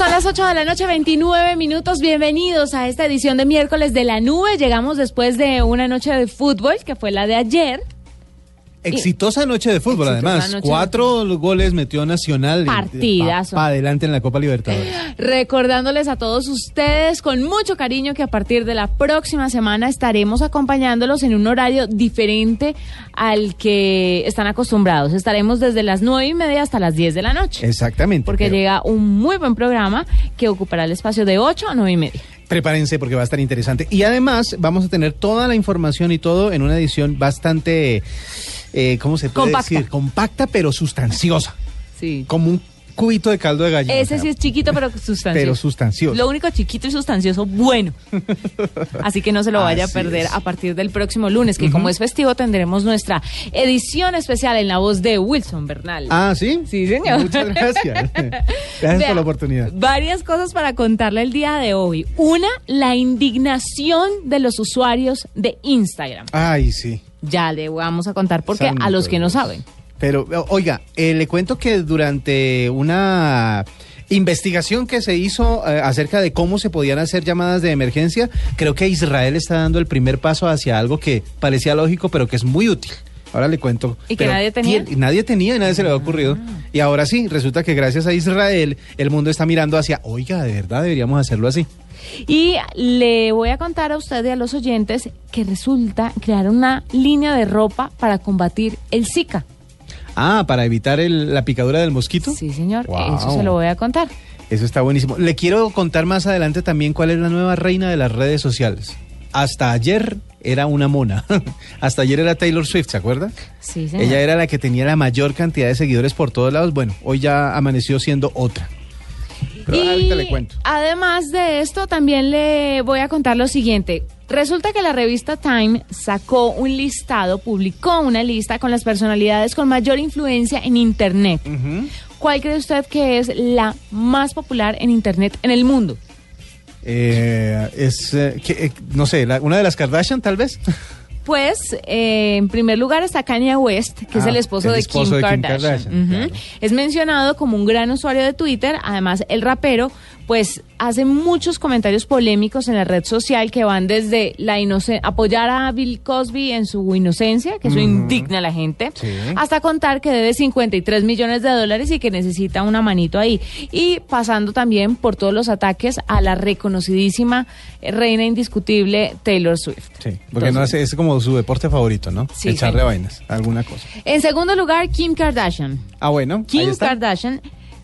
Son las 8 de la noche, 29 minutos. Bienvenidos a esta edición de miércoles de la nube. Llegamos después de una noche de fútbol, que fue la de ayer. Exitosa noche de fútbol, además. de Cuatro goles metió Nacional. Partidazo. Para adelante en la Copa Libertadores. Recordándoles a todos ustedes con mucho cariño que a partir de la próxima semana estaremos acompañándolos en un horario diferente al que están acostumbrados. Estaremos desde las nueve y media hasta las 10 de la noche. Exactamente. Porque pero llega un muy buen programa que ocupará el espacio de 8 a 9 y media. Prepárense porque va a estar interesante. Y además vamos a tener toda la información y todo en una edición bastante, eh, ¿cómo se puede Compacta. decir? Compacta pero sustanciosa. Sí. Como un cubito de caldo de gallina. Ese sí es chiquito pero sustancioso. Pero sustancioso. Lo único chiquito y sustancioso, bueno. Así que no se lo vaya Así a perder es. a partir del próximo lunes, que como es festivo tendremos nuestra edición especial en la voz de Wilson Bernal. Ah, ¿sí? Sí, señor. Muchas gracias. Gracias Vea, por la oportunidad. Varias cosas para contarle el día de hoy. Una, la indignación de los usuarios de Instagram. Ay, sí. Ya le vamos a contar porque a Santo los que no saben. Pero, oiga, eh, le cuento que durante una investigación que se hizo eh, acerca de cómo se podían hacer llamadas de emergencia, creo que Israel está dando el primer paso hacia algo que parecía lógico, pero que es muy útil. Ahora le cuento. ¿Y que nadie tenía? Ah. nadie tenía y nadie se le había ocurrido. Y ahora sí, resulta que gracias a Israel el mundo está mirando hacia, oiga, de verdad deberíamos hacerlo así. Y le voy a contar a usted y a los oyentes que resulta crear una línea de ropa para combatir el Zika. Ah, para evitar el- la picadura del mosquito. Sí, señor, Wow. eso se lo voy a contar. Eso está buenísimo. Le quiero contar más adelante también cuál es la nueva reina de las redes sociales. Hasta ayer era una mona. Hasta ayer era Taylor Swift, ¿se acuerda? Sí, señor. Ella era la que tenía la mayor cantidad de seguidores por todos lados. Bueno, hoy ya amaneció siendo otra. Pero ahorita le cuento. además de esto, también le voy a contar lo siguiente. Resulta que la revista Time sacó un listado, publicó una lista con las personalidades con mayor influencia en Internet. ¿Cuál cree usted que es la más popular en Internet en el mundo? Eh, es, eh, que, eh, no sé, la- una de las Kardashian tal vez. Pues, eh, en primer lugar está Kanye West, que es Ah, el esposo, el de, esposo Kim de Kim Kardashian. Kardashian, Ujú. claro. Es mencionado como un gran usuario de Twitter. Además, el rapero, pues, hace muchos comentarios polémicos en la red social que van desde la inoce- apoyar a Bill Cosby en su inocencia, que eso indigna a la gente, Sí. hasta contar que debe 53 millones de dólares y que necesita una manito ahí. Y pasando también por todos los ataques a la reconocidísima eh, reina indiscutible Taylor Swift. Sí, porque no hace, es como su deporte favorito, ¿no? Sí, Echarle sí. vainas, alguna cosa. En segundo lugar, Kim Kardashian. Ah, bueno. ahí Kim está. Kardashian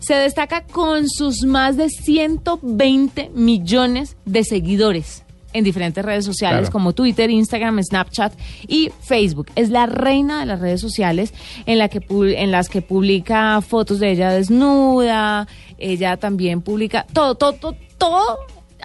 se destaca con sus más de 120 millones de seguidores en diferentes redes sociales Claro. como Twitter, Instagram, Snapchat y Facebook. Es la reina de las redes sociales en, la que, en las que publica fotos de ella desnuda, ella también publica todo, todo, todo, todo,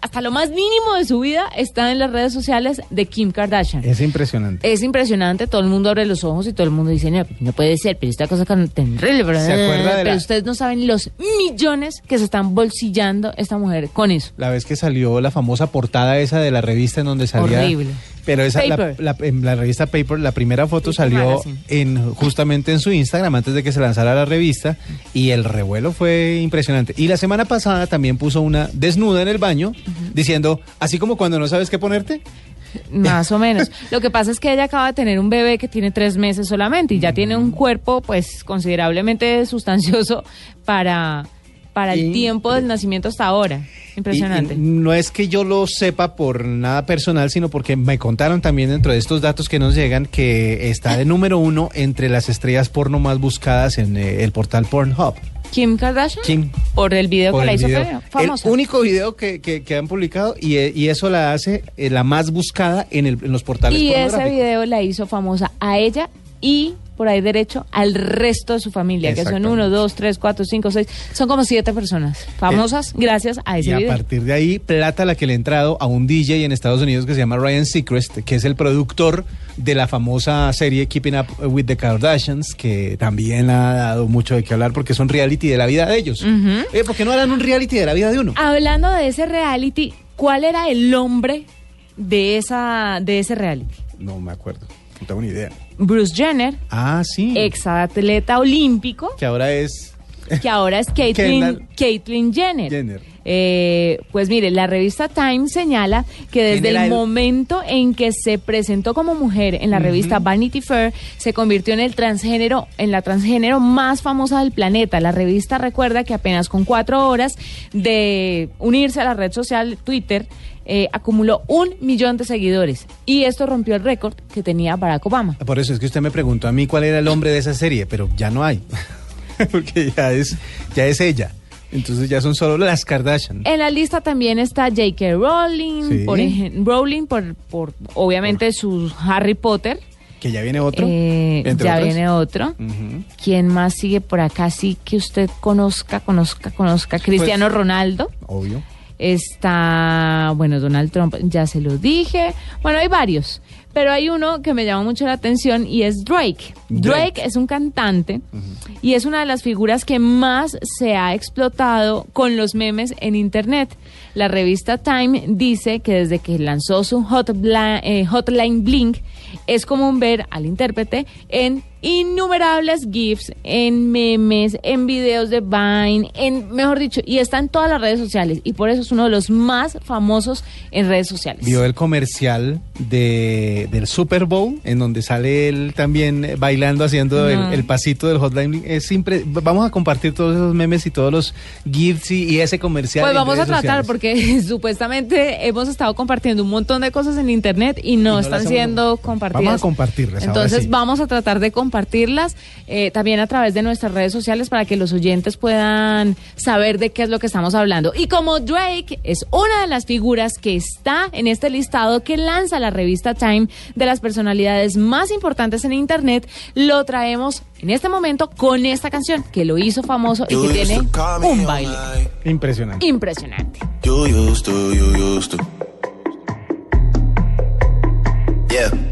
hasta lo más mínimo de su vida está en las redes sociales de Kim Kardashian. Es impresionante. Es impresionante, todo el mundo abre los ojos y todo el mundo dice, no, no puede ser, pero esta cosa tan terrible, ¿verdad? ¿Se acuerda de Pero la- ustedes no saben los millones que se están bolsillando esta mujer con eso. La vez que salió la famosa portada esa de la revista en donde salía. Horrible. Pero esa, la, la- en la revista Paper, la primera foto salió en justamente en su Instagram antes de que se lanzara la revista y el revuelo fue impresionante. Y la semana pasada también puso una desnuda en el baño diciendo, así como cuando no sabes qué ponerte. Más o menos. Lo que pasa es que ella acaba de tener un bebé que tiene tres meses solamente y ya tiene un cuerpo pues considerablemente sustancioso para, para el tiempo del nacimiento hasta ahora. Impresionante. Y- y no es que yo lo sepa por nada personal, sino porque me contaron también dentro de estos datos que nos llegan que está de número uno entre las estrellas porno más buscadas en eh, el portal Pornhub. Kim Kardashian. Kim. Por el video por que la el hizo video. famosa. El único video que, que- que han publicado y, eh, y eso la hace eh, la más buscada en, el- en los portales Y ese video la hizo famosa a ella y por ahí derecho al resto de su familia, que son uno, dos, tres, cuatro, cinco, seis, son como siete personas famosas gracias a Y ese a video. partir de ahí, plata la que le ha entrado a un DJ en Estados Unidos que se llama Ryan Seacrest, que es el productor de la famosa serie Keeping Up with the Kardashians, que también ha dado mucho de qué hablar porque es un reality de la vida de ellos. Eh, ¿Por qué no harán un reality de la vida de uno? Hablando de ese reality, ¿cuál era el nombre de esa de ese reality? No me acuerdo, no tengo ni idea. Bruce Jenner, Ah, sí. ex atleta olímpico, Que ahora es... que ahora es Caitlyn, Caitlyn Jenner. Jenner. Eh, pues mire, la revista Time señala que desde el- momento en que se presentó como mujer en la revista Vanity Fair, se convirtió en el transgénero, en la transgénero más famosa del planeta. La revista recuerda que apenas con cuatro horas de unirse a la red social Twitter, eh, acumuló un millón de seguidores. Y esto rompió el récord que tenía Barack Obama. Por eso es que usted me preguntó a mí cuál era el hombre de esa serie, pero ya no hay. porque ya es, ya es ella. Entonces ya son solo las Kardashian. En la lista también está J.K. Rowling, Sí. por Rowling por, por obviamente su Harry Potter. Que ya viene otro. Eh, ya viene otro. ¿Quién más sigue por acá? Sí, que usted conozca, conozca, conozca. Cristiano Pues- Ronaldo. Obvio. Está, bueno, Donald Trump, ya se lo dije. Bueno, hay varios. Pero hay uno que me llama mucho la atención y es Drake. Drake, Drake. es un cantante y es una de las figuras que más se ha explotado con los memes en Internet. La revista Time dice que desde que lanzó su Hotline, eh, Hotline Blink es común ver al intérprete en innumerables GIFs, en memes, en videos de Vine, en, mejor dicho, y está en todas las redes sociales y por eso es uno de los más famosos en redes sociales. Vio el comercial de, del Super Bowl, en donde sale él también bailando, haciendo el, pasito del Hotline. Es vamos a compartir todos esos memes y todos los GIFs y, y ese comercial. Pues vamos a tratar sociales. porque supuestamente hemos estado compartiendo un montón de cosas en internet y no, no están siendo compartidas. Vamos a compartirlas, ahora Entonces sí. vamos a tratar de compartirlas eh, también a través de nuestras redes sociales para que los oyentes puedan saber de qué es lo que estamos hablando. Y como Drake es una de las figuras que está en este listado que lanza la revista Time de las personalidades más importantes en internet, lo traemos en este momento con esta canción que lo hizo famoso y que tiene un baile Impresionante. impresionante. You used to, you used to. Yeah.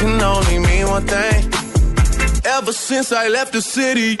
can only mean one thing. Ever since I left the city.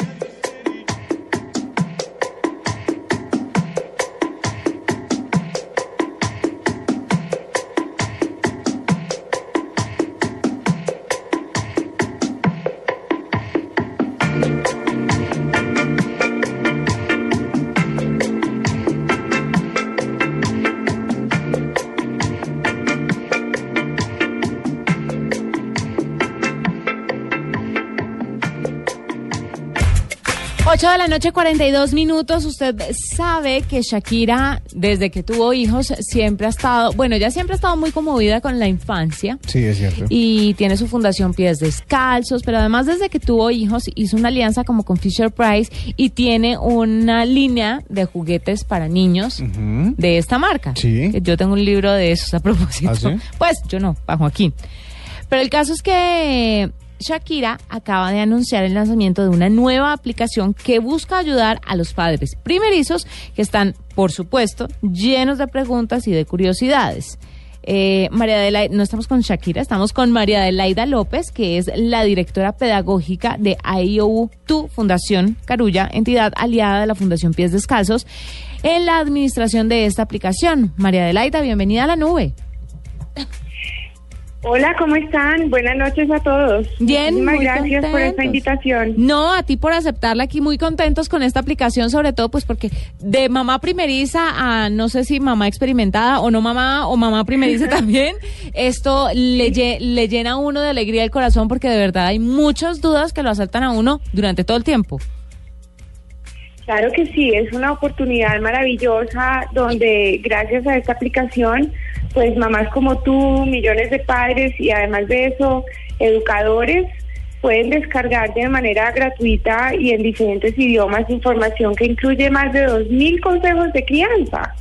Ocho de la noche, 42 minutos. Usted sabe que Shakira, desde que tuvo hijos, siempre ha estado, bueno, ya siempre ha estado muy conmovida con la infancia. Sí, es cierto. Y tiene su fundación Pies Descalzos, pero además desde que tuvo hijos hizo una alianza como con Fisher Price y tiene una línea de juguetes para niños de esta marca. Sí. Yo tengo un libro de esos a propósito. ¿Ah, sí? Pues yo no, para Joaquín. Pero el caso es que Shakira acaba de anunciar el lanzamiento de una nueva aplicación que busca ayudar a los padres primerizos que están, por supuesto, llenos de preguntas y de curiosidades. Eh, María Adelaida, no estamos con Shakira, estamos con María Adelaida López, que es la directora pedagógica de IOU, tu Fundación Carulla, entidad aliada de la Fundación Pies Descalzos, en la administración de esta aplicación. María Adelaida, bienvenida a la nube. Hola, ¿cómo están? Buenas noches a todos. Bien, Muchísimas muy gracias por esta invitación. No, a ti por aceptarla aquí, muy contentos con esta aplicación, sobre todo pues porque de mamá primeriza a no sé si mamá experimentada o no mamá o mamá primeriza también, esto le, le llena a uno de alegría el corazón porque de verdad hay muchas dudas que lo asaltan a uno durante todo el tiempo. Claro que sí, es una oportunidad maravillosa donde gracias a esta aplicación, pues mamás como tú, millones de padres y además de eso, educadores pueden descargar de manera gratuita y en diferentes idiomas información que incluye más de 2.000 consejos de crianza.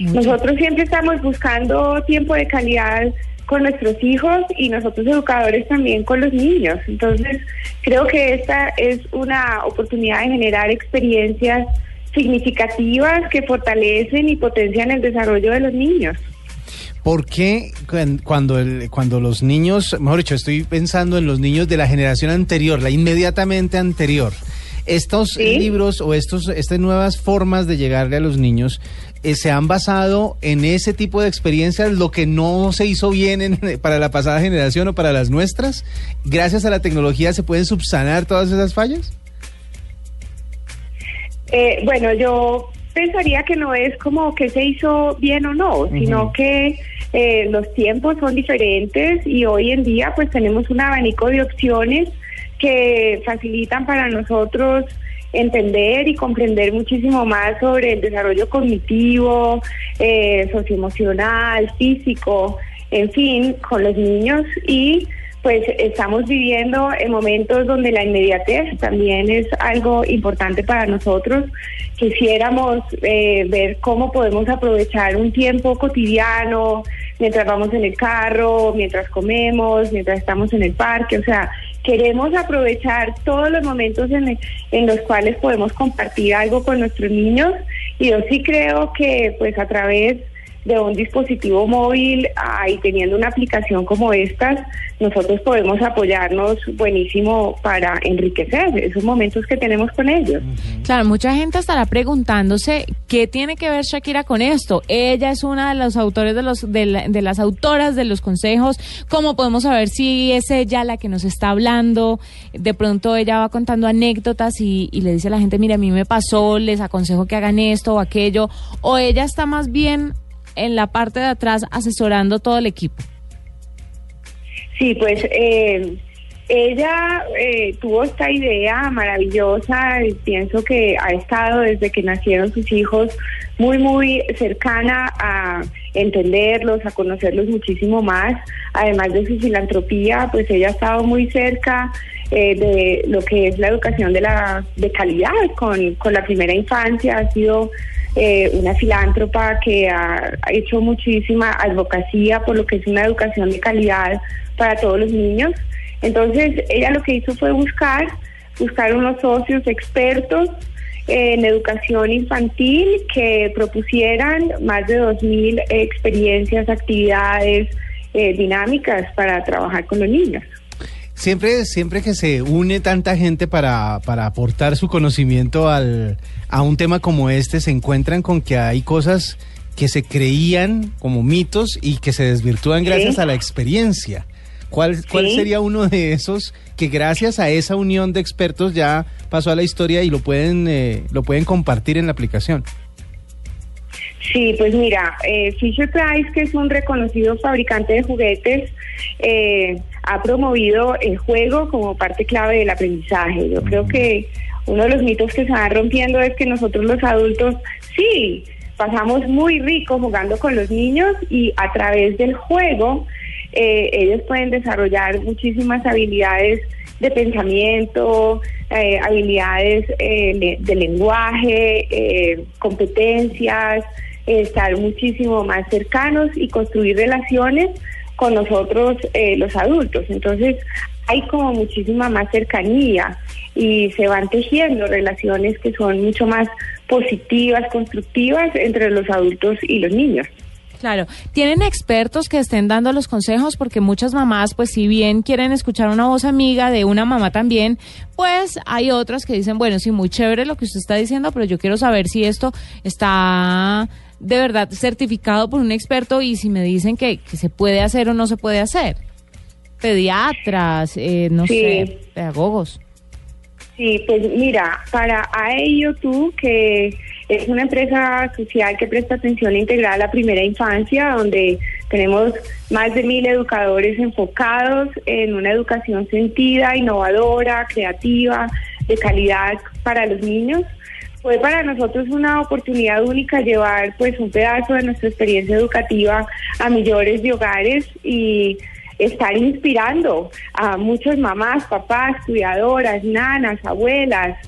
Nosotros siempre estamos buscando tiempo de calidad con nuestros hijos y nosotros educadores también con los niños. Entonces, creo que esta es una oportunidad de generar experiencias significativas que fortalecen y potencian el desarrollo de los niños. ¿Por qué cuan- cuando, el- cuando los niños, mejor dicho, estoy pensando en los niños de la generación anterior, la inmediatamente anterior, estos Sí. libros o estos, estas nuevas formas de llegarle a los niños eh, se han basado en ese tipo de experiencias, lo que no se hizo bien en- para la pasada generación o para las nuestras? Gracias a la tecnología se pueden subsanar todas esas fallas. Eh, bueno, yo pensaría que no es como que se hizo bien o no, sino que eh, los tiempos son diferentes y hoy en día pues tenemos un abanico de opciones que facilitan para nosotros entender y comprender muchísimo más sobre el desarrollo cognitivo, eh, socioemocional, físico, en fin, con los niños y pues estamos viviendo en momentos donde la inmediatez también es algo importante para nosotros. Quisiéramos eh, ver cómo podemos aprovechar un tiempo cotidiano mientras vamos en el carro, mientras comemos, mientras estamos en el parque. O sea, queremos aprovechar todos los momentos en, en los cuales podemos compartir algo con nuestros niños y yo sí creo que pues a través de un dispositivo móvil ah, y teniendo una aplicación como estas, nosotros podemos apoyarnos buenísimo para enriquecer esos momentos que tenemos con ellos. Claro, mucha gente estará preguntándose qué tiene que ver Shakira con esto. Ella es una de los autores de los de, la- de las autoras de los consejos. ¿Cómo podemos saber si es ella la que nos está hablando? De pronto ella va contando anécdotas y, y le dice a la gente, mira, a mí me pasó, les aconsejo que hagan esto o aquello. O ella está más bien en la parte de atrás asesorando todo el equipo. Sí, pues eh, ella eh, tuvo esta idea maravillosa y pienso que ha estado desde que nacieron sus hijos muy, muy cercana a entenderlos, a conocerlos muchísimo más. Además de su filantropía, pues ella ha estado muy cerca eh, de lo que es la educación de, la, de calidad con, con la primera infancia. Ha sido eh, una filántropa que ha, hecho muchísima advocacia por lo que es una educación de calidad para todos los niños. Entonces, ella lo que hizo fue buscar, buscar unos socios expertos en educación infantil que propusieran más de 2.000 experiencias, actividades eh, dinámicas para trabajar con los niños. Siempre, siempre que se une tanta gente para, para aportar su conocimiento al, a un tema como este, se encuentran con que hay cosas que se creían como mitos y que se desvirtúan gracias a la experiencia. ¿Cuál, ¿Cuál Sí. sería uno de esos que gracias a esa unión de expertos ya pasó a la historia y lo pueden, eh, lo pueden compartir en la aplicación? Sí, pues mira, eh, Fisher Price, que es un reconocido fabricante de juguetes, eh, ha promovido el juego como parte clave del aprendizaje. Yo creo que uno de los mitos que se van rompiendo es que nosotros los adultos, sí, pasamos muy rico jugando con los niños y a través del juego eh, ellos pueden desarrollar muchísimas habilidades de pensamiento, eh, habilidades eh, de lenguaje, eh, competencias, eh, estar muchísimo más cercanos y construir relaciones con nosotros eh, los adultos. Entonces hay como muchísima más cercanía y se van tejiendo relaciones que son mucho más positivas, constructivas entre los adultos y los niños. Claro, ¿tienen expertos que estén dando los consejos? Porque muchas mamás, pues si bien quieren escuchar una voz amiga de una mamá también, pues hay otras que dicen, bueno, sí, muy chévere lo que usted está diciendo, pero yo quiero saber si esto está de verdad certificado por un experto y si me dicen que, que se puede hacer o no se puede hacer. Pediatras, eh, no Sí. sé, pedagogos. Sí, pues mira, para AEIOTU, que es una empresa social que presta atención integral a la primera infancia, donde tenemos más de mil educadores enfocados en una educación sentida, innovadora, creativa, de calidad para los niños. Fue para nosotros una oportunidad única llevar pues un pedazo de nuestra experiencia educativa a millones de hogares y estar inspirando a muchas mamás, papás, cuidadoras, nanas, abuelas,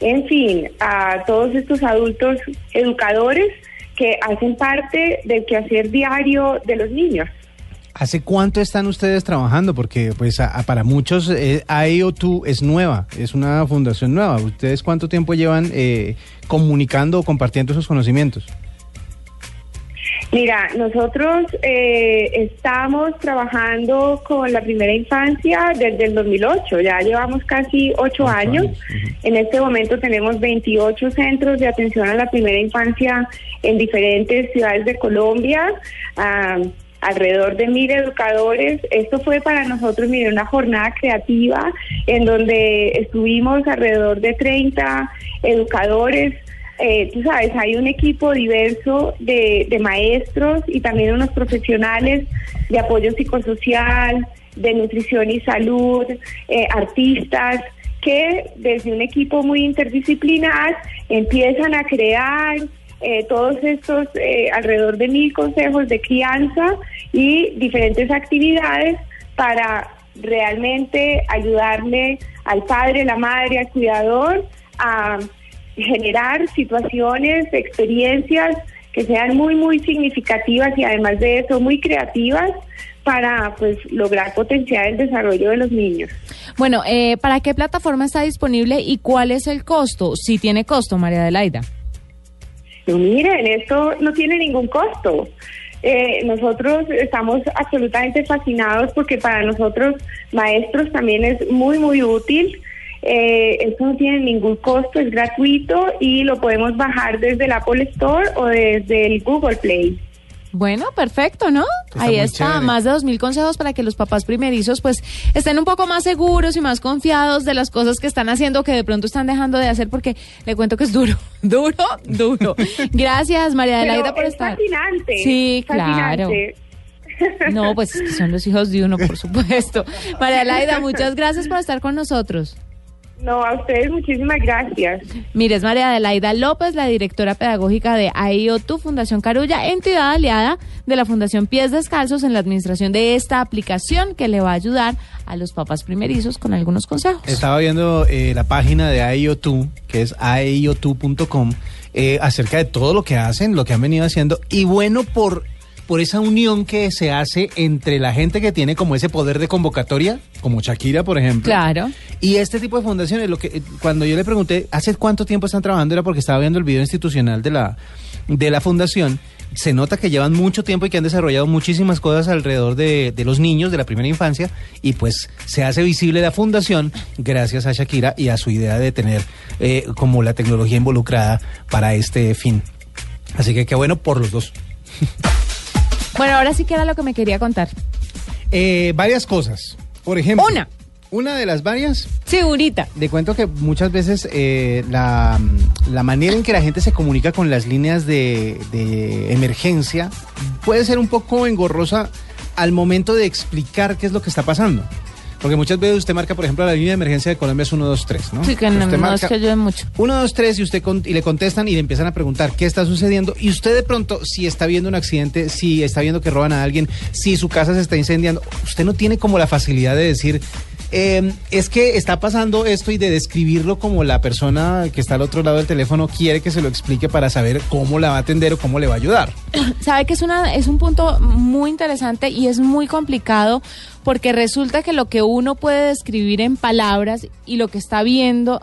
en fin, a todos estos adultos educadores que hacen parte del quehacer diario de los niños. ¿Hace cuánto están ustedes trabajando? Porque pues a- a- para muchos eh, AEO2 es nueva, es una fundación nueva. ¿Ustedes cuánto tiempo llevan eh, comunicando o compartiendo esos conocimientos? Mira, nosotros eh, estamos trabajando con la primera infancia desde el 2008, ya llevamos casi ocho Ocho años. En este momento tenemos 28 centros de atención a la primera infancia en diferentes ciudades de Colombia. ah, alrededor de mil educadores. Esto fue para nosotros, mire, una jornada creativa en donde estuvimos alrededor de 30 educadores eh, tú sabes, hay un equipo diverso de, maestros y también unos profesionales de apoyo psicosocial, de nutrición y salud, eh, artistas, que desde un equipo muy interdisciplinar empiezan a crear eh, todos estos eh, alrededor de mil consejos de crianza y diferentes actividades para realmente ayudarle al padre, la madre, al cuidador a generar situaciones, experiencias que sean muy, muy significativas y además de eso muy creativas para pues lograr potenciar el desarrollo de los niños. Bueno, eh, ¿para qué plataforma está disponible y cuál es el costo? Si tiene costo, María Adelaida. No, miren, esto no tiene ningún costo. eh, nosotros estamos absolutamente fascinados porque para nosotros maestros también es muy, muy útil. Eh, esto no tiene ningún costo, es gratuito y lo podemos bajar desde el Apple Store o desde el Google Play. Bueno, perfecto, ¿no? Está Ahí está, chévere. más de dos mil consejos para que los papás primerizos pues estén un poco más seguros y más confiados de las cosas que están haciendo que de pronto están dejando de hacer porque le cuento que es duro, duro, duro. Gracias, María Adelaida, por es estar. fascinante. Sí, claro. fascinante. No, pues es que son los hijos de uno, por supuesto. María Adelaida, muchas gracias por estar con nosotros. No, a ustedes muchísimas gracias. Mire, es María Adelaida López, la directora pedagógica de AIOTU Fundación Carulla, entidad aliada de la Fundación Pies Descalzos en la administración de esta aplicación que le va a ayudar a los papás primerizos con algunos consejos. Estaba viendo eh, la página de AIO2, que es AIO2.com, eh, acerca de todo lo que hacen, lo que han venido haciendo, y bueno por, por esa unión que se hace entre la gente que tiene como ese poder de convocatoria, como Shakira, por ejemplo. Claro. Y este tipo de fundaciones, lo que eh, cuando yo le pregunté hace cuánto tiempo están trabajando era porque estaba viendo el video institucional de la de la fundación. Se nota que llevan mucho tiempo y que han desarrollado muchísimas cosas alrededor de, de los niños de la primera infancia y pues se hace visible la fundación gracias a Shakira y a su idea de tener eh, como la tecnología involucrada para este fin. Así que qué bueno por los dos. Bueno, ahora sí que era lo que me quería contar. Eh, varias cosas. Por ejemplo, Una. Una de las varias Segurita. Le cuento que muchas veces eh, la, la manera en que la gente se comunica con las líneas de, de emergencia puede ser un poco engorrosa al momento de explicar qué es lo que está pasando. Porque muchas veces usted marca, por ejemplo, la línea de emergencia de Colombia es 123, ¿no? Sí, que no, Usted no es marca que ayude mucho. 123 y usted con- y le contestan y le empiezan a preguntar qué está sucediendo y usted de pronto si está viendo un accidente, si está viendo que roban a alguien, si su casa se está incendiando, usted no tiene como la facilidad de decir eh, es que está pasando esto y de describirlo como la persona que está al otro lado del teléfono quiere que se lo explique para saber cómo la va a atender o cómo le va a ayudar. Sabe que es una es un punto muy interesante y es muy complicado porque resulta que lo que uno puede describir en palabras y lo que está viendo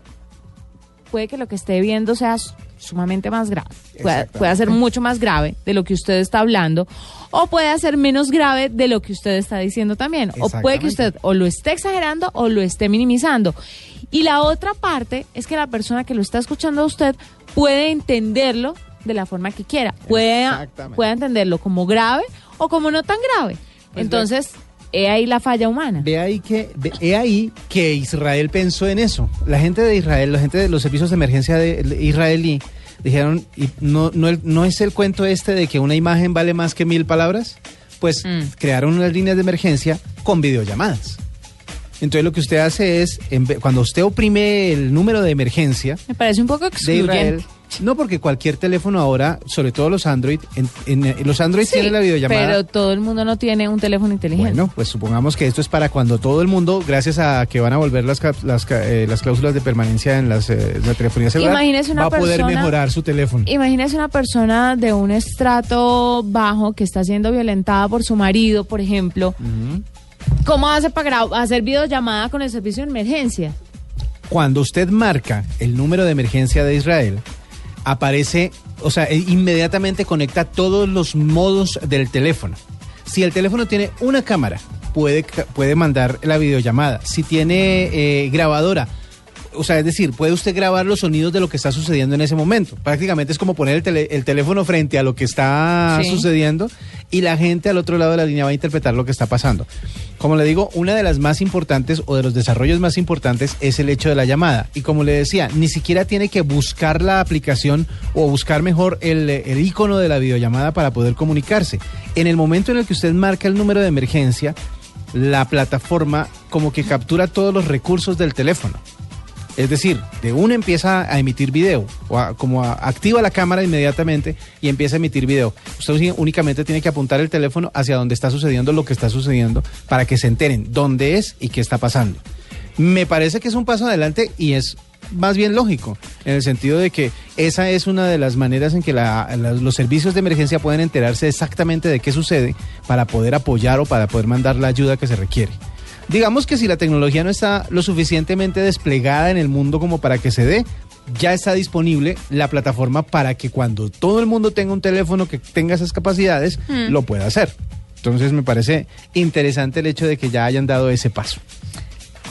puede que lo que esté viendo sea sumamente más grave. Puede, puede ser mucho más grave de lo que usted está hablando o puede ser menos grave de lo que usted está diciendo también. O puede que usted o lo esté exagerando o lo esté minimizando. Y la otra parte es que la persona que lo está escuchando a usted puede entenderlo de la forma que quiera. Puede, puede entenderlo como grave o como no tan grave. Pues Entonces, he ahí la falla humana. Ve ahí que ve- he ahí que Israel pensó en eso. La gente de Israel, la gente de los servicios de emergencia de, de israelí dijeron y no, no, no es el cuento este de que una imagen vale más que mil palabras. Pues Mm. crearon unas líneas de emergencia con videollamadas. Entonces lo que usted hace es, cuando usted oprime el número de emergencia Me parece un poco de excluyente. Israel, no porque cualquier teléfono ahora, sobre todo los Android, en, en- en los Android Sí, tienen la videollamada. pero todo el mundo no tiene un teléfono inteligente. Bueno, pues supongamos que esto es para cuando todo el mundo, gracias a que van a volver las, eh, las cláusulas de permanencia en las, eh, la telefonía celular, Imagínese una va a poder persona- mejorar su teléfono. Imagínese una persona de un estrato bajo que está siendo violentada por su marido, por ejemplo. ¿Cómo hace para hacer videollamada con el servicio de emergencia? Cuando usted marca el número de emergencia de Israel, aparece, o sea, e- inmediatamente conecta todos los modos del teléfono. Si el teléfono tiene una cámara, puede, puede mandar la videollamada. Si tiene eh, grabadora, o sea, es decir, puede usted grabar los sonidos de lo que está sucediendo en ese momento. Prácticamente es como poner el, tele- el teléfono frente a lo que está Sí. sucediendo y la gente al otro lado de la línea va a interpretar lo que está pasando. Como le digo, una de las más importantes o de los desarrollos más importantes es el hecho de la llamada. Y como le decía, ni siquiera tiene que buscar la aplicación o buscar mejor el, el icono de la videollamada para poder comunicarse. En el momento en el que usted marca el número de emergencia, la plataforma como que captura todos los recursos del teléfono. Es decir, de una empieza a emitir video, o a- como activa la cámara inmediatamente y empieza a emitir video. Usted únicamente tiene que apuntar el teléfono hacia donde está sucediendo lo que está sucediendo para que se enteren dónde es y qué está pasando. Me parece que es un paso adelante y es más bien lógico, en el sentido de que esa es una de las maneras en que la- los servicios de emergencia pueden enterarse exactamente de qué sucede para poder apoyar o para poder mandar la ayuda que se requiere. Digamos que si la tecnología no está lo suficientemente desplegada en el mundo como para que se dé, ya está disponible la plataforma para que cuando todo el mundo tenga un teléfono que tenga esas capacidades, Mm. lo pueda hacer. Entonces me parece interesante el hecho de que ya hayan dado ese paso.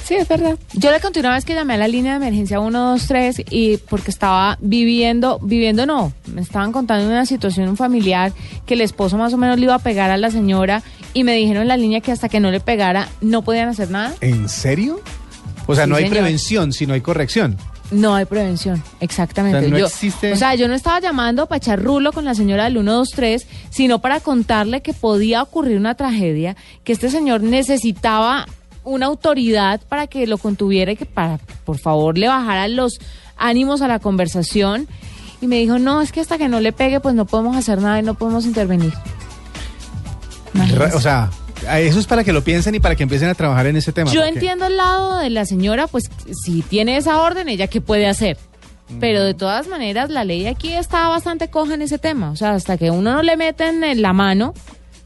Sí, es verdad. Yo la conté una vez que llamé a la línea de emergencia 123 y porque estaba viviendo, viviendo no, me estaban contando una situación un familiar que el esposo más o menos le iba a pegar a la señora y me dijeron en la línea que hasta que no le pegara no podían hacer nada. ¿En serio? O sea, Sí, no hay señor. prevención, sino hay corrección. No hay prevención, exactamente. O sea, no yo, existe- o sea, yo no estaba llamando para echar rulo con la señora del 123, sino para contarle que podía ocurrir una tragedia, que este señor necesitaba una autoridad para que lo contuviera y que para, por favor, le bajara los ánimos a la conversación. Y me dijo, no, es que hasta que no le pegue, pues no podemos hacer nada y no podemos intervenir. O sea, eso es para que lo piensen y para que empiecen a trabajar en ese tema. Yo entiendo el lado de la señora, pues si tiene esa orden, ella qué puede hacer. Pero de todas maneras, la ley aquí está bastante coja en ese tema. O sea, hasta que uno no le meten en la mano,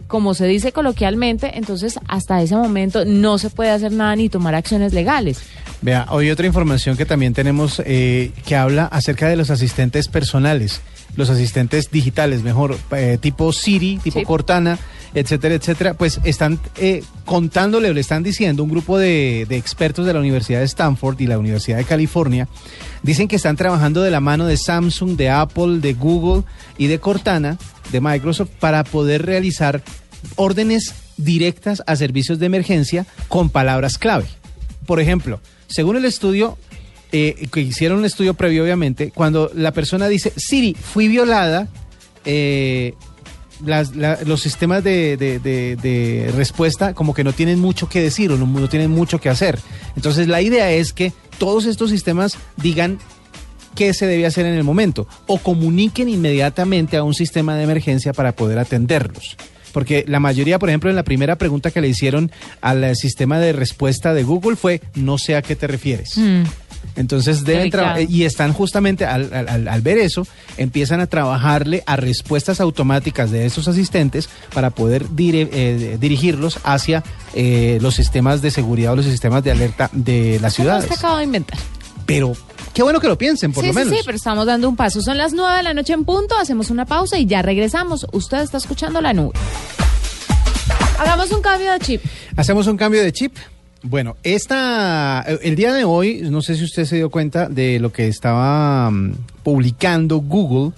como se dice coloquialmente, entonces hasta ese momento no se puede hacer nada ni tomar acciones legales. Vea, hoy otra información que también tenemos eh, que habla acerca de los asistentes personales, los asistentes digitales, mejor, eh, tipo Siri, tipo Sí. Cortana, etcétera, etcétera, pues están eh, contándole o le están diciendo un grupo de, de expertos de la Universidad de Stanford y la Universidad de California, dicen que están trabajando de la mano de Samsung, de Apple, de Google y de Cortana, de Microsoft, para poder realizar órdenes directas a servicios de emergencia con palabras clave. Por ejemplo, según el estudio, eh, que hicieron un estudio previo obviamente, cuando la persona dice, Siri, fui violada, eh, los sistemas de, respuesta como que no tienen mucho que decir o no, tienen mucho que hacer. Entonces la idea es que todos estos sistemas digan qué se debe hacer en el momento o comuniquen inmediatamente a un sistema de emergencia para poder atenderlos. Porque la mayoría, por ejemplo, en la primera pregunta que le hicieron al sistema de respuesta de Google fue, no sé a qué te refieres. Entonces deben trabajar y están justamente al, al- al- al ver eso, empiezan a trabajarle a respuestas automáticas de esos asistentes para poder dire- eh, dirigirlos hacia eh, los sistemas de seguridad o los sistemas de alerta de las ¿Cómo ciudades. usted acaba de inventar? Pero qué bueno que lo piensen, por sí, lo sí, menos. sí, pero estamos dando un paso. Son las nueve de la noche en punto, hacemos una pausa y ya regresamos. Usted está escuchando la nube. Hagamos un cambio de chip. Hacemos un cambio de chip. Bueno, esta, el día de hoy, no sé si usted se dio cuenta de lo que estaba mm, publicando Google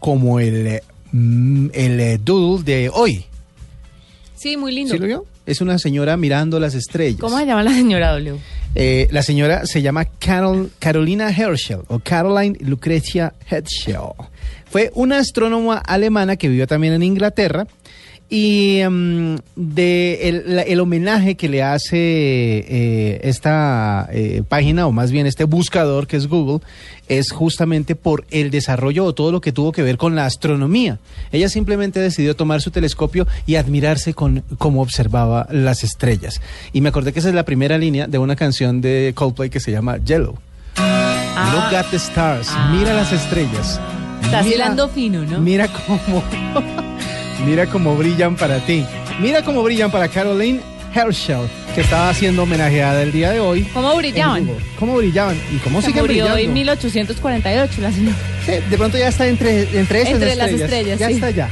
como el, mm, el eh, doodle de hoy. Sí, muy lindo. ¿Sí lo vio? Es una señora mirando las estrellas. ¿Cómo se llama la señora W? Eh, la señora se llama Carol, Carolina Herschel o Caroline Lucretia Herschel. Fue una astrónoma alemana que vivió también en Inglaterra y mm, de el, homenaje que le hace eh, esta eh, página o más bien este buscador que es Google es justamente por el desarrollo o todo lo que tuvo que ver con la astronomía. Ella simplemente decidió tomar su telescopio y admirarse con cómo observaba las estrellas. Y me acordé que esa es la primera línea de una canción de Coldplay que se llama Yellow. Look at the stars, mira las estrellas. Estás hilando fino, ¿no? Mira cómo, mira cómo brillan para ti. Mira cómo brillan para Caroline Herschel, que estaba siendo homenajeada el día de hoy. ¿Cómo brillaban? ¿Cómo brillaban? ¿Y cómo Se siguen murió brillando? en 1848 la señora. Sí, de pronto ya está entre, entre esas Entre las estrellas. estrellas, Ya sí. está ya.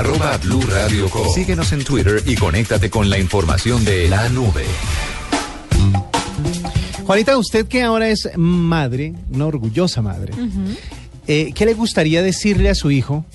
Arroba blue radio com. Síguenos en Twitter y conéctate con la información de la nube. Juanita, usted que ahora es madre, una orgullosa madre, eh, ¿qué le gustaría decirle a su hijo?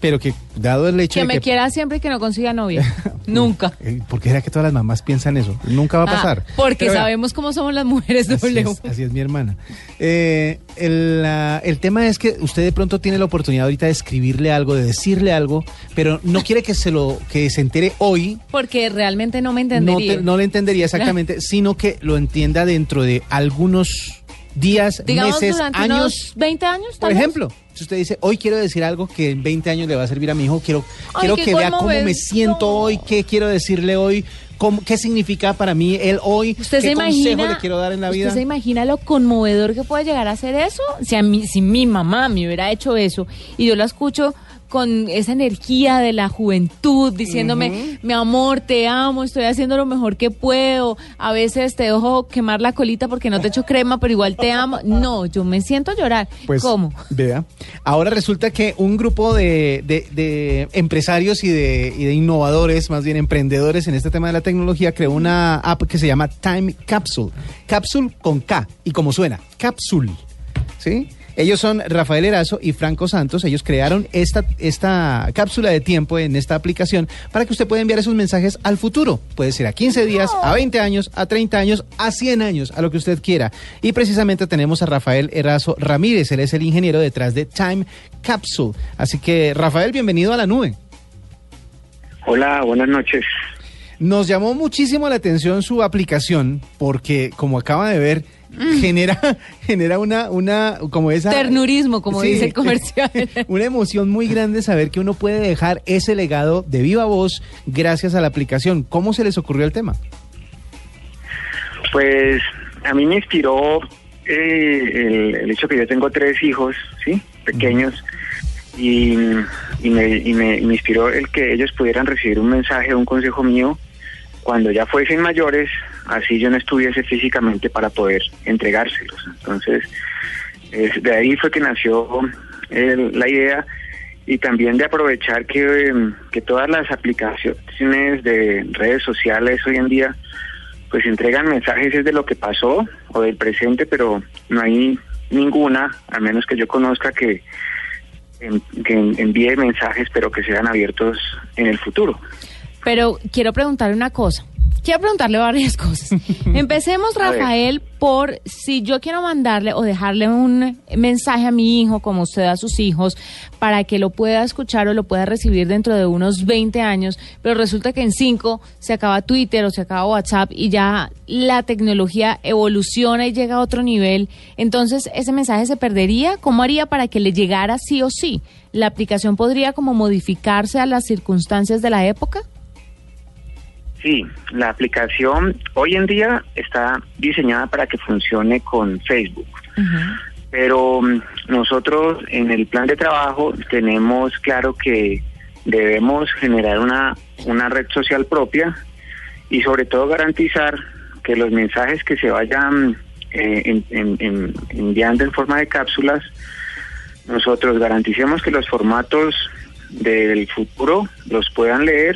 Pero que, dado el hecho Que de me que... quiera siempre y que no consiga novia. Nunca. Eh, ¿Por qué era que todas las mamás piensan eso? Nunca va a Ah, pasar. porque Pero sabemos cómo somos las mujeres Así W. es, así es mi hermana. Eh, el, la- el tema es que usted de pronto tiene la oportunidad ahorita de escribirle algo, de decirle algo, pero no quiere que se lo que se entere hoy. Porque realmente no me No, entendería. te- no le entendería exactamente, sino que lo entienda dentro de algunos días, Digamos meses, durante años. unos 20 años, Por ejemplo, si usted dice, hoy quiero decir algo que en 20 años le va a servir a mi hijo, quiero, Ay, quiero que vea cómo me siento hoy, qué quiero decirle hoy, cómo- qué significa para mí él hoy, ¿Usted qué se consejo imagina, le quiero dar en la vida. ¿Usted se imagina lo conmovedor que puede llegar a ser eso? Si, a mí, si mi mamá me hubiera hecho eso y yo la escucho con esa energía de la juventud, diciéndome, mi amor, te amo, estoy haciendo lo mejor que puedo, a veces te dejo quemar la colita porque no te echo crema, pero igual te amo. No, yo me siento a llorar. Pues, ¿Cómo? Vea. Ahora resulta que un grupo de, de- de empresarios y de, y de innovadores, más bien emprendedores en este tema de la tecnología, creó una app que se llama Time Capsule. Capsule con K, y como suena, Capsule. ¿Sí? Ellos son Rafael Erazo y Franco Santos. Ellos crearon esta, esta cápsula de tiempo en esta aplicación para que usted pueda enviar esos mensajes al futuro. Puede ser a 15 días, a 20 años, a 30 años, a 100 años, a lo que usted quiera. Y precisamente tenemos a Rafael Erazo Ramírez. Él es el ingeniero detrás de Time Capsule. Así que, Rafael, bienvenido a la nube. Hola, buenas noches. Nos llamó muchísimo la atención su aplicación porque, como acaba de ver, genera, genera una, una, como esa... Ternurismo, como Sí. dice el comercial. una emoción muy grande saber que uno puede dejar ese legado de viva voz gracias a la aplicación. ¿Cómo se les ocurrió el tema? Pues a mí me inspiró eh, el, el hecho que yo tengo tres hijos, ¿sí? Pequeños. Y, y me, y me- y me inspiró el que ellos pudieran recibir un mensaje, un consejo mío, cuando ya fuesen mayores, así yo no estuviese físicamente para poder entregárselos. Entonces, es- de ahí fue que nació el- la idea y también de aprovechar que, em, que todas las aplicaciones de redes sociales hoy en día pues entregan mensajes es de lo que pasó o del presente, pero no hay ninguna, a menos que yo conozca, que, que envíe mensajes, pero que sean abiertos en el futuro. Pero quiero preguntarle una cosa. Quiero preguntarle varias cosas. Empecemos. Rafael, por si yo quiero mandarle o dejarle un mensaje a mi hijo, como usted a sus hijos, para que lo pueda escuchar o lo pueda recibir dentro de unos 20 años, pero resulta que en 5 se acaba Twitter o se acaba WhatsApp y ya la tecnología evoluciona y llega a otro nivel. Entonces, ¿ese mensaje se perdería? ¿Cómo haría para que le llegara sí o sí? ¿La aplicación podría como modificarse a las circunstancias de la época? Sí, la aplicación hoy en día está diseñada para que funcione con Facebook. Pero mm, nosotros en el plan de trabajo tenemos claro que debemos generar una, una red social propia y sobre todo garantizar que los mensajes que se vayan eh, en- en- en- enviando en forma de cápsulas, nosotros garanticemos que los formatos del futuro los puedan leer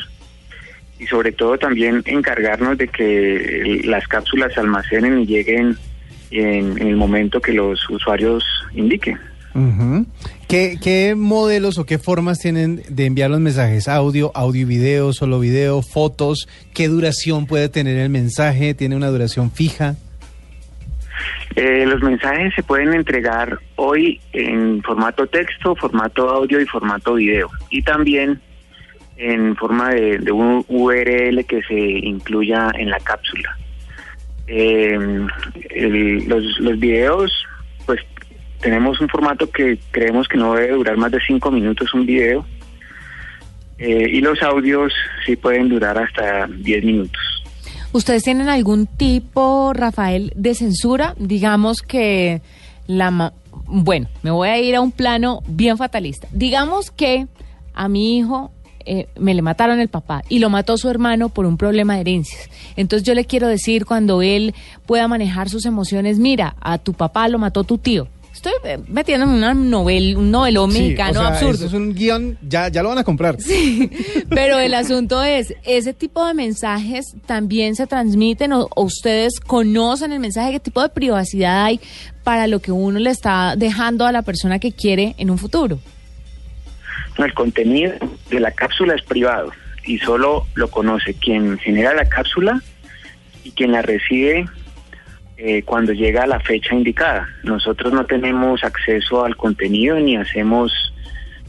y sobre todo también encargarnos de que las cápsulas se almacenen y lleguen en, en el momento que los usuarios indiquen. ¿Qué, ¿Qué modelos o qué formas tienen de enviar los mensajes? ¿Audio, audio y video, solo video, fotos? ¿Qué duración puede tener el mensaje? ¿Tiene una duración fija? Eh, los mensajes se pueden entregar hoy en formato texto, formato audio y formato video. Y también en forma de, un URL que se incluya en la cápsula. El- los, videos, pues tenemos un formato que creemos que no debe durar más de cinco minutos un video. Eh, y los audios sí pueden durar hasta 10 minutos. ¿Ustedes tienen algún tipo, Rafael, de censura? Digamos que la... ma- Bueno, me voy a ir a un plano bien fatalista. Digamos que a mi hijo eh, me le mataron el papá y lo mató su hermano por un problema de herencias. Entonces yo le quiero decir cuando él pueda manejar sus emociones, mira, a tu papá lo mató tu tío. Estoy eh, metiéndome en una novel, un novelón Sí, mexicano o sea, absurdo. eso es un guion, ya, ya lo van a comprar. Sí, pero el asunto es, ¿ese tipo de mensajes también se transmiten o, o ustedes conocen el mensaje? ¿Qué tipo de privacidad hay para lo que uno le está dejando a la persona que quiere en un futuro? El contenido de la cápsula es privado y solo lo conoce quien genera la cápsula y quien la recibe eh, cuando llega a la fecha indicada. Nosotros no tenemos acceso al contenido ni hacemos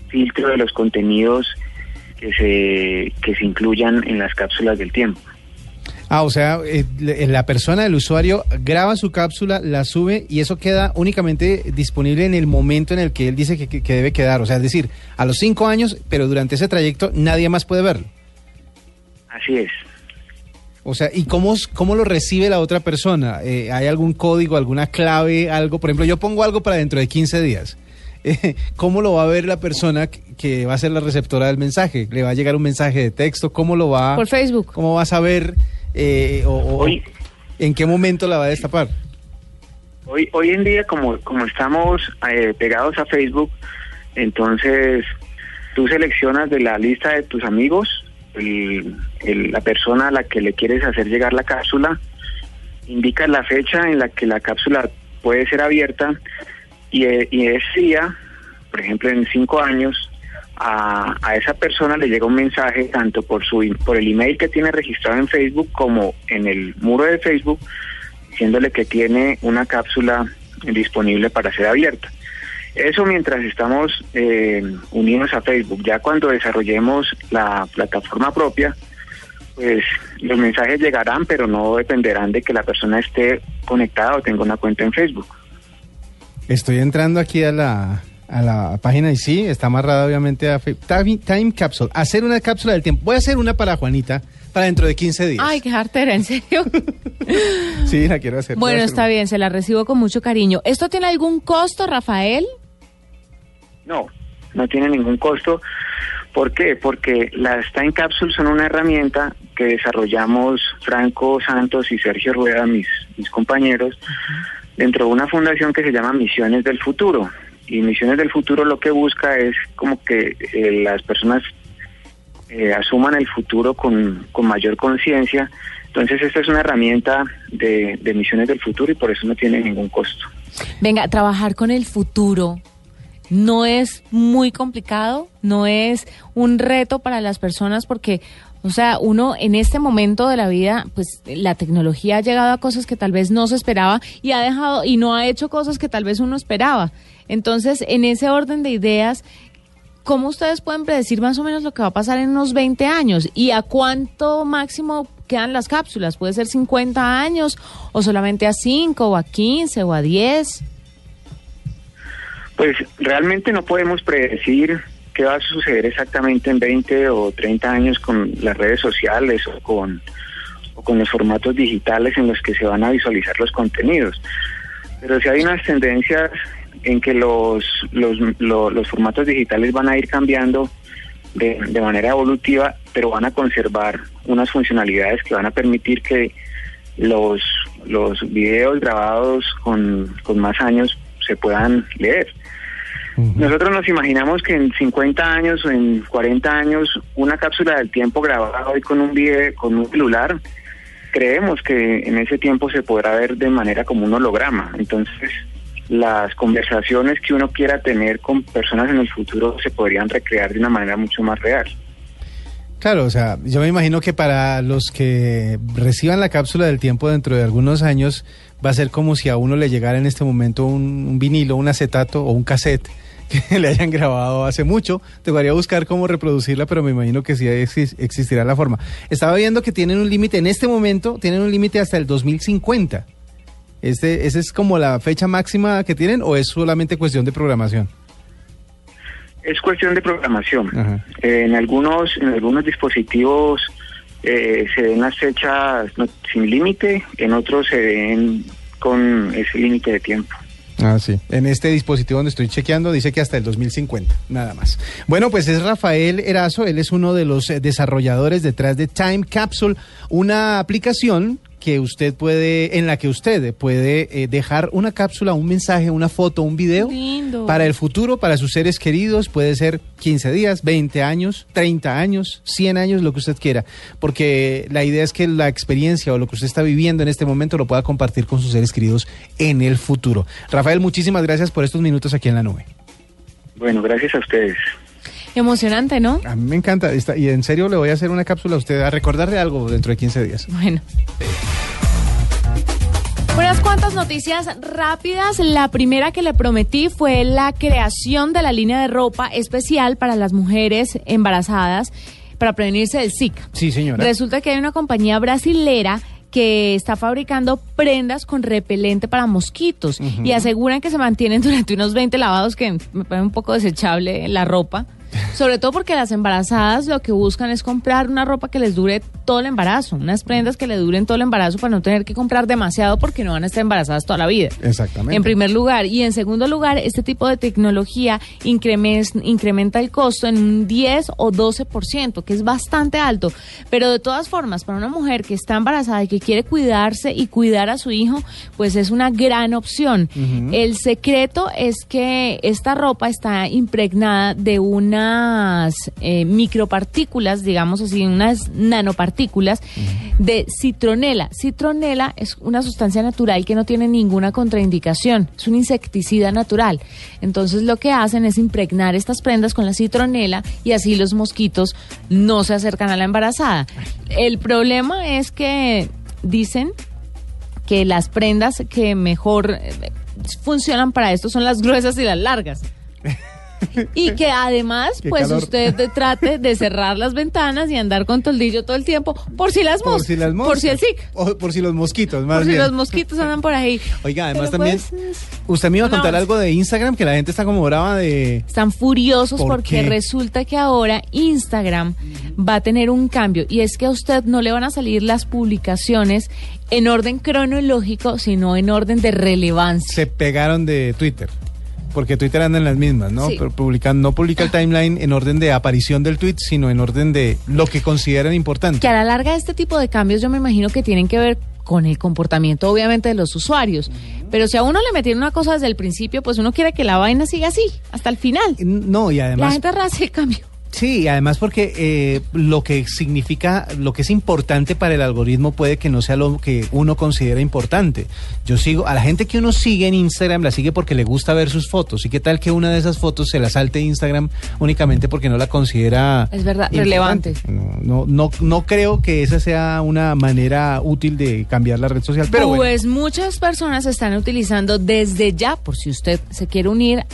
filtro de los contenidos que se, que se incluyan en las cápsulas del tiempo. Ah, o sea, eh, le- la persona, el usuario, graba su cápsula, la sube y eso queda únicamente disponible en el momento en el que él dice que, que- que debe quedar. O sea, es decir, a los cinco años, pero durante ese trayecto nadie más puede verlo. Así es. O sea, ¿y cómo, cómo lo recibe la otra persona? Eh, ¿Hay algún código, alguna clave, algo? Por ejemplo, yo pongo algo para dentro de 15 días. Eh, ¿Cómo lo va a ver la persona que, que va a ser la receptora del mensaje? ¿Le va a llegar un mensaje de texto? ¿Cómo lo va Por Facebook. ¿Cómo va a saber eh, o, o- Hoy- en qué momento la va a destapar? Hoy, hoy en día, como, como estamos eh, pegados a Facebook, entonces tú seleccionas de la lista de tus amigos el- el- la persona a la que le quieres hacer llegar la cápsula, indicas la fecha en la que la cápsula puede ser abierta y, eh, y ese día, por ejemplo, en cinco años, a, a esa persona le llega un mensaje tanto por su por el email que tiene registrado en Facebook como en el muro de Facebook diciéndole que tiene una cápsula disponible para ser abierta. Eso mientras estamos eh, unidos a Facebook. Ya cuando desarrollemos la plataforma propia, pues los mensajes llegarán, pero no dependerán de que la persona esté conectada o tenga una cuenta en Facebook. Estoy entrando aquí a la, a la página y sí, está amarrada obviamente a Time, Time Capsule. Hacer una cápsula del tiempo. Voy a hacer una para Juanita para dentro de 15 días. Ay, qué jartera, ¿en serio? Sí, la quiero hacer. Bueno, hacer está una. bien, se la recibo con mucho cariño. ¿Esto tiene algún costo, Rafael? No, no tiene ningún costo. ¿Por qué? Porque las Time Capsules son una herramienta que desarrollamos Franco Santos y Sergio Rueda, mis, mis compañeros, dentro de una fundación que se llama Misiones del Futuro. Y Misiones del Futuro lo que busca es como que eh, las personas eh, asuman el futuro con, con mayor conciencia. Entonces esta es una herramienta de, de Misiones del Futuro y por eso no tiene ningún costo. Venga, trabajar con el futuro no es muy complicado, no es un reto para las personas porque, o sea, uno en este momento de la vida, pues la tecnología ha llegado a cosas que tal vez no se esperaba y ha dejado y no ha hecho cosas que tal vez uno esperaba. Entonces, en ese orden de ideas, ¿cómo ustedes pueden predecir más o menos lo que va a pasar en unos 20 años? ¿Y a cuánto máximo quedan las cápsulas? ¿Puede ser 50 años o solamente a 5 o a 15 o a 10? Pues realmente no podemos predecir qué va a suceder exactamente en 20 o 30 años con las redes sociales o con, los formatos digitales en los que se van a visualizar los contenidos. Pero si hay unas tendencias en que los, los, lo- los formatos digitales van a ir cambiando de, manera evolutiva, pero van a conservar unas funcionalidades que van a permitir que los, los videos grabados con más años se puedan leer. Nosotros nos imaginamos que en 50 años o en 40 años una cápsula del tiempo grabada hoy con un video, con un celular, creemos que en ese tiempo se podrá ver de manera como un holograma. Entonces, las conversaciones que uno quiera tener con personas en el futuro se podrían recrear de una manera mucho más real. Claro, o sea, yo me imagino que para los que reciban la cápsula del tiempo dentro de algunos años va a ser como si a uno le llegara en este momento un, un vinilo, un acetato o un cassette que le hayan grabado hace mucho. Te a buscar cómo reproducirla, pero me imagino que sí exis- existirá la forma. Estaba viendo que tienen un límite, en este momento tienen un límite hasta el 2050. Este, ¿Esa es como la fecha máxima que tienen o es solamente cuestión de programación? Es cuestión de programación. Eh, en algunos en algunos dispositivos eh, se ven las fechas no- sin límite, en otros se ven con ese límite de tiempo. Ah, sí. En este dispositivo donde estoy chequeando dice que hasta el 2050, nada más. Bueno, pues es Rafael Erazo, él es uno de los eh, desarrolladores detrás de Time Capsule, una aplicación que usted puede, en la que usted puede eh, dejar una cápsula, un mensaje, una foto, un video Lindo. para el futuro, para sus seres queridos, puede ser 15 días, 20 años, 30 años, 100 años, lo que usted quiera, porque la idea es que la experiencia o lo que usted está viviendo en este momento lo pueda compartir con sus seres queridos en el futuro. Rafael, muchísimas gracias por estos minutos aquí en la nube. Bueno, gracias a ustedes. Emocionante, ¿no? A mí me encanta y en serio le voy a hacer una cápsula a usted a recordarle algo dentro de 15 días. Bueno. Unas cuantas noticias rápidas. La primera que le prometí fue la creación de la línea de ropa especial para las mujeres embarazadas para prevenirse del Zika. Sí, señora. Resulta que hay una compañía brasilera que está fabricando prendas con repelente para mosquitos y aseguran que se mantienen durante unos 20 lavados, que me parece un poco desechable la ropa. Sobre todo porque las embarazadas lo que buscan es comprar una ropa que les dure todo el embarazo, unas prendas que le duren todo el embarazo para no tener que comprar demasiado porque no van a estar embarazadas toda la vida. Exactamente. En primer lugar. Y en segundo lugar, este tipo de tecnología incremen- incrementa el costo en un 10 o 12%, que es bastante alto. Pero de todas formas, para una mujer que está embarazada y que quiere cuidarse y cuidar a su hijo, pues es una gran opción. El secreto es que esta ropa está impregnada de unas eh, micropartículas, digamos así, unas nanopartículas de citronela. Citronela es una sustancia natural que no tiene ninguna contraindicación, es un insecticida natural. Entonces lo que hacen es impregnar estas prendas con la citronela y así los mosquitos no se acercan a la embarazada. El problema es que dicen que las prendas que mejor eh, funcionan para esto son las gruesas y las largas. Y que además, pues calor. usted trate de cerrar las ventanas y andar con toldillo todo el tiempo, por si las Por moscas, si las por si el. Zika, O por si los mosquitos, más por si los mosquitos andan por ahí. Oiga, además Pero, también, pues, usted me iba a contar algo de Instagram, que la gente está como brava de... Están furiosos ¿Por porque qué? resulta que ahora Instagram va a tener un cambio y es que a usted no le van a salir las publicaciones en orden cronológico, sino en orden de relevancia. Se pegaron de Twitter. Porque Twitter anda en las mismas, ¿no? Sí. Pero publican, no publica el timeline en orden de aparición del tweet, sino en orden de lo que consideran importante. Que a la larga este tipo de cambios yo me imagino que tienen que ver con el comportamiento obviamente de los usuarios. Pero si a uno le metieron una cosa desde el principio, pues uno quiere que la vaina siga así, hasta el final. No, y La además... gente hace el cambio. Sí, además porque eh, lo que significa, lo que es importante para el algoritmo puede que no sea lo que uno considera importante. Yo sigo, a la gente que uno sigue en Instagram la sigue porque le gusta ver sus fotos. ¿Y qué tal que una de esas fotos se la salte Instagram únicamente porque no la considera Es verdad, importante? relevante. No, no, no, no creo que esa sea una manera útil de cambiar la red social. Pero bueno. pues muchas personas están utilizando desde ya, por si usted se quiere unir,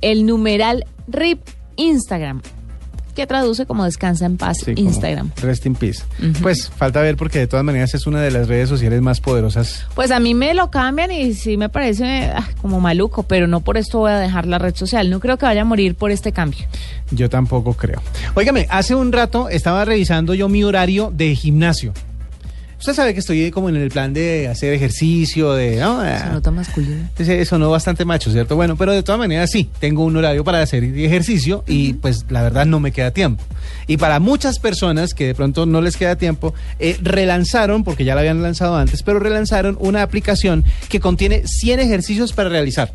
el numeral RIP Instagram, que traduce como descansa en paz Sí, Instagram. Rest in peace. Pues falta ver porque de todas maneras es una de las redes sociales más poderosas Pues a mí me lo cambian y sí me parece ah, como maluco, pero no por esto voy a dejar la red social. No creo que vaya a morir por este cambio. Yo tampoco creo. Óigame, hace un rato estaba revisando yo mi horario de gimnasio. Usted sabe que estoy como en el plan de hacer ejercicio, de... ¿no? Se nota masculino. Ese sonó bastante macho, ¿cierto? Bueno, pero de todas maneras sí, tengo un horario para hacer ejercicio y pues la verdad no me queda tiempo. Y para muchas personas que de pronto no les queda tiempo, eh, relanzaron, porque ya la habían lanzado antes, pero relanzaron una aplicación que contiene 100 ejercicios para realizar.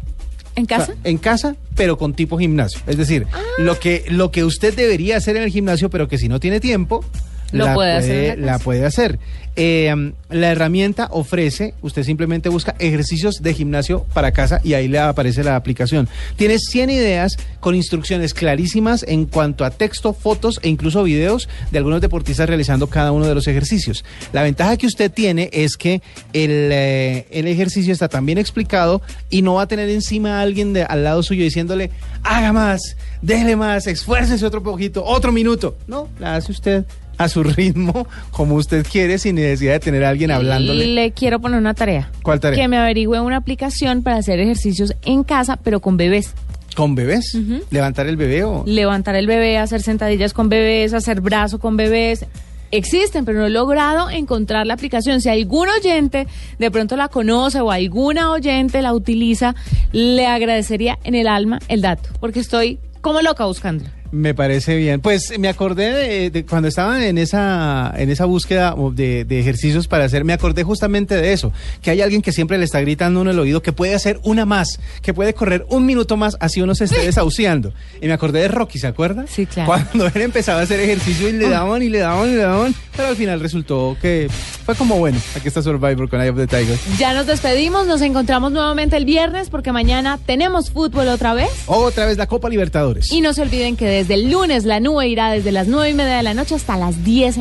¿En casa? en casa, pero con tipo gimnasio. Es decir, Ah. lo que lo que usted debería hacer en el gimnasio, pero que si no tiene tiempo, Lo la puede hacer la puede hacer. Eh, um, la herramienta ofrece, usted simplemente busca ejercicios de gimnasio para casa y ahí le aparece la aplicación. Tiene 100 ideas con instrucciones clarísimas en cuanto a texto, fotos e incluso videos de algunos deportistas realizando cada uno de los ejercicios. La ventaja que usted tiene es que el, eh, el ejercicio está tan bien explicado y no va a tener encima a alguien de, al lado suyo diciéndole, haga más, déle más, esfuércese otro poquito, otro minuto. No, la hace usted a su ritmo, como usted quiere, sin necesidad de tener a alguien hablándole. Le quiero poner una tarea. ¿Cuál tarea? Que me averigüe una aplicación para hacer ejercicios en casa, pero con bebés. ¿Con bebés? ¿Levantar el bebé o...? Levantar el bebé, hacer sentadillas con bebés, hacer brazo con bebés. Existen, pero no he logrado encontrar la aplicación. Si algún oyente de pronto la conoce o alguna oyente la utiliza, le agradecería en el alma el dato, porque estoy como loca buscando. Me parece bien. Pues me acordé de, de cuando estaba en esa, en esa búsqueda de, de ejercicios para hacer, me acordé justamente de eso, que hay alguien que siempre le está gritando en el oído que puede hacer una más, que puede correr un minuto más así uno se esté desahuciando. Y me acordé de Rocky, ¿se acuerda? Sí, claro. Cuando él empezaba a hacer ejercicio y le daban y le daban y le daban, pero al final resultó que fue como bueno. Aquí está Survivor con Eye of the Tiger. Ya nos despedimos, nos encontramos nuevamente el viernes porque mañana tenemos fútbol otra vez. Otra vez la Copa Libertadores. Y no se olviden que desde el lunes la nube irá desde las nueve y media de la noche hasta las 10.